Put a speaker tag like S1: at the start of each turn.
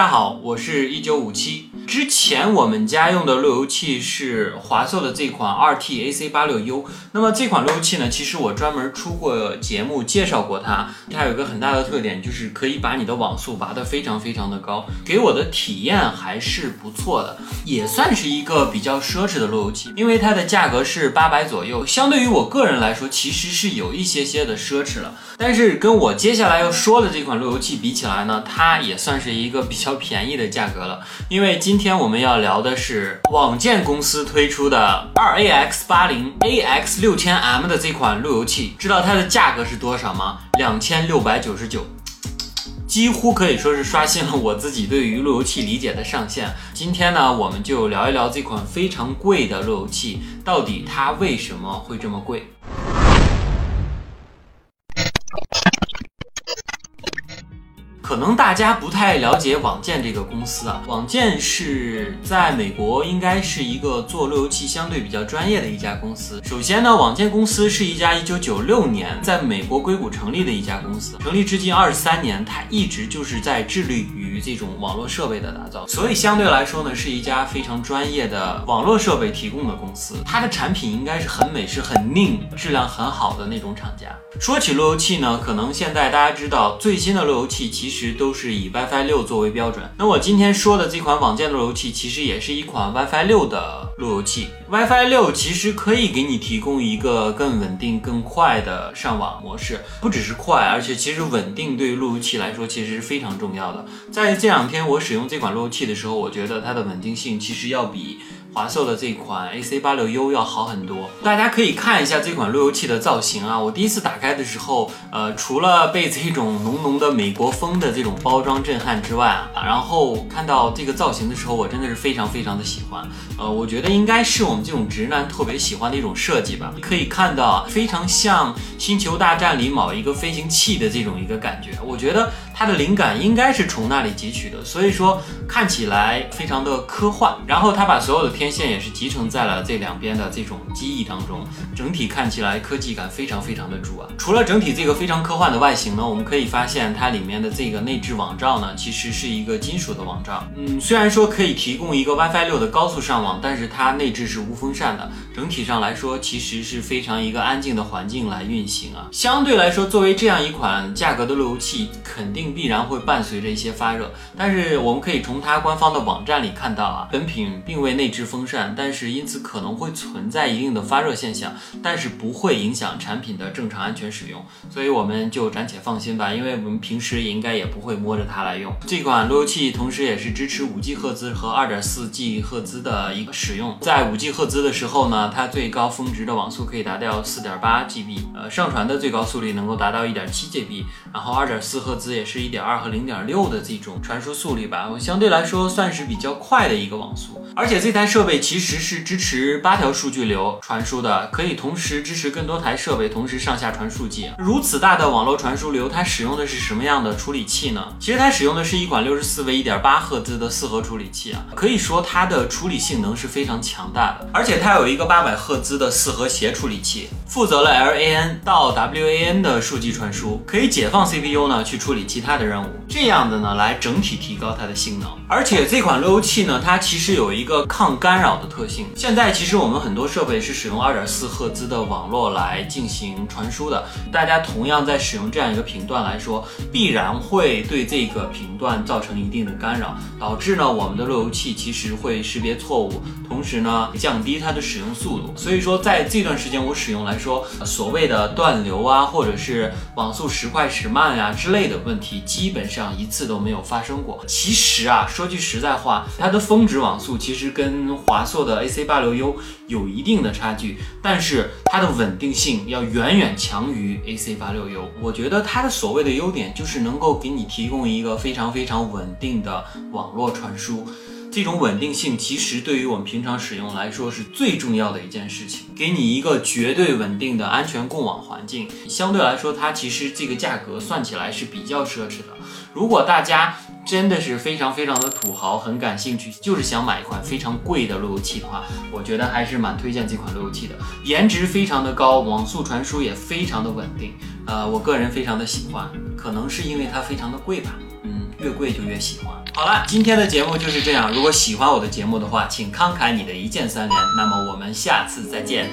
S1: 大家好，我是一九五七。之前我们家用的路由器是华硕的这款 RT AC86U。那么这款路由器呢，其实我专门出过节目介绍过它。它有一个很大的特点，就是可以把你的网速拔得非常非常的高，给我的体验还是不错的，也算是一个比较奢侈的路由器。因为它的价格是八百左右，相对于我个人来说，其实是有一些些的奢侈了。但是跟我接下来要说的这款路由器比起来呢，它也算是一个比较便宜的价格了。因为今天我们要聊的是网件公司推出的二 AX 八零 AX 六千 M 的这款路由器，知道它的价格是多少吗？两千六百九十九，几乎可以说是刷新了我自己对于路由器理解的上限。今天呢，我们就聊一聊这款非常贵的路由器，到底它为什么会这么贵？可能大家不太了解网件这个公司啊，网件是在美国应该是一个做路由器相对比较专业的一家公司。首先呢，网件公司是一家一九九六年在美国硅谷成立的一家公司，成立至今二十三年，它一直就是在致力于这种网络设备的打造，所以相对来说呢，是一家非常专业的网络设备提供的公司。它的产品应该是很美式、很硬、质量很好的那种厂家。说起路由器呢，可能现在大家知道最新的路由器其实。其实都是以 WiFi 六作为标准。那我今天说的这款网件路由器，其实也是一款 WiFi 六的路由器。WiFi 六其实可以给你提供一个更稳定、更快的上网模式，不只是快，而且其实稳定对于路由器来说其实是非常重要的。在这两天我使用这款路由器的时候，我觉得它的稳定性其实要比。华硕的这款 AC86U 要好很多，大家可以看一下这款路由器的造型啊。我第一次打开的时候，呃，除了被这种浓浓的美国风的这种包装震撼之外啊，然后看到这个造型的时候，我真的是非常非常的喜欢。呃，我觉得应该是我们这种直男特别喜欢的一种设计吧。可以看到，非常像《星球大战》里某一个飞行器的这种一个感觉。我觉得它的灵感应该是从那里汲取的，所以说看起来非常的科幻。然后它把所有的。天线也是集成在了这两边的这种机翼当中，整体看起来科技感非常非常的足啊。除了整体这个非常科幻的外形呢，我们可以发现它里面的这个内置网罩呢，其实是一个金属的网罩。嗯，虽然说可以提供一个 WiFi 六的高速上网，但是它内置是无风扇的。整体上来说，其实是非常一个安静的环境来运行啊。相对来说，作为这样一款价格的路由器，肯定必然会伴随着一些发热。但是我们可以从它官方的网站里看到啊，本品并未内置风扇，但是因此可能会存在一定的发热现象，但是不会影响产品的正常安全使用。所以我们就暂且放心吧，因为我们平时应该也不会摸着它来用。这款路由器同时也是支持 5G 赫兹和 2.4G 赫兹的一个使用。在 5G 赫兹的时候呢。它最高峰值的网速可以达到四点八 GB，呃，上传的最高速率能够达到一点七 GB，然后二点四赫兹也是一点二和零点六的这种传输速率吧，相对来说算是比较快的一个网速。而且这台设备其实是支持八条数据流传输的，可以同时支持更多台设备同时上下传数据。如此大的网络传输流，它使用的是什么样的处理器呢？其实它使用的是一款六十四位一点八赫兹的四核处理器啊，可以说它的处理性能是非常强大的，而且它有一个。八百赫兹的四核协处理器，负责了 LAN 到 WAN 的数据传输，可以解放 CPU 呢去处理其他的任务，这样的呢来整体提高它的性能。而且这款路由器呢，它其实有一个抗干扰的特性。现在其实我们很多设备是使用二点四赫兹的网络来进行传输的，大家同样在使用这样一个频段来说，必然会对这个频段造成一定的干扰，导致呢我们的路由器其实会识别错误，同时呢降低它的使用。速度，所以说在这段时间我使用来说，所谓的断流啊，或者是网速时快时慢呀之类的问题，基本上一次都没有发生过。其实啊，说句实在话，它的峰值网速其实跟华硕的 AC86U 有一定的差距，但是它的稳定性要远远强于 AC86U。我觉得它的所谓的优点就是能够给你提供一个非常非常稳定的网络传输。这种稳定性其实对于我们平常使用来说是最重要的一件事情，给你一个绝对稳定的安全供网环境。相对来说，它其实这个价格算起来是比较奢侈的。如果大家真的是非常非常的土豪，很感兴趣，就是想买一款非常贵的路由器的话，我觉得还是蛮推荐这款路由器的。颜值非常的高，网速传输也非常的稳定。呃，我个人非常的喜欢，可能是因为它非常的贵吧。嗯，越贵就越喜欢。好了，今天的节目就是这样。如果喜欢我的节目的话，请慷慨你的一键三连。那么我们下次再见。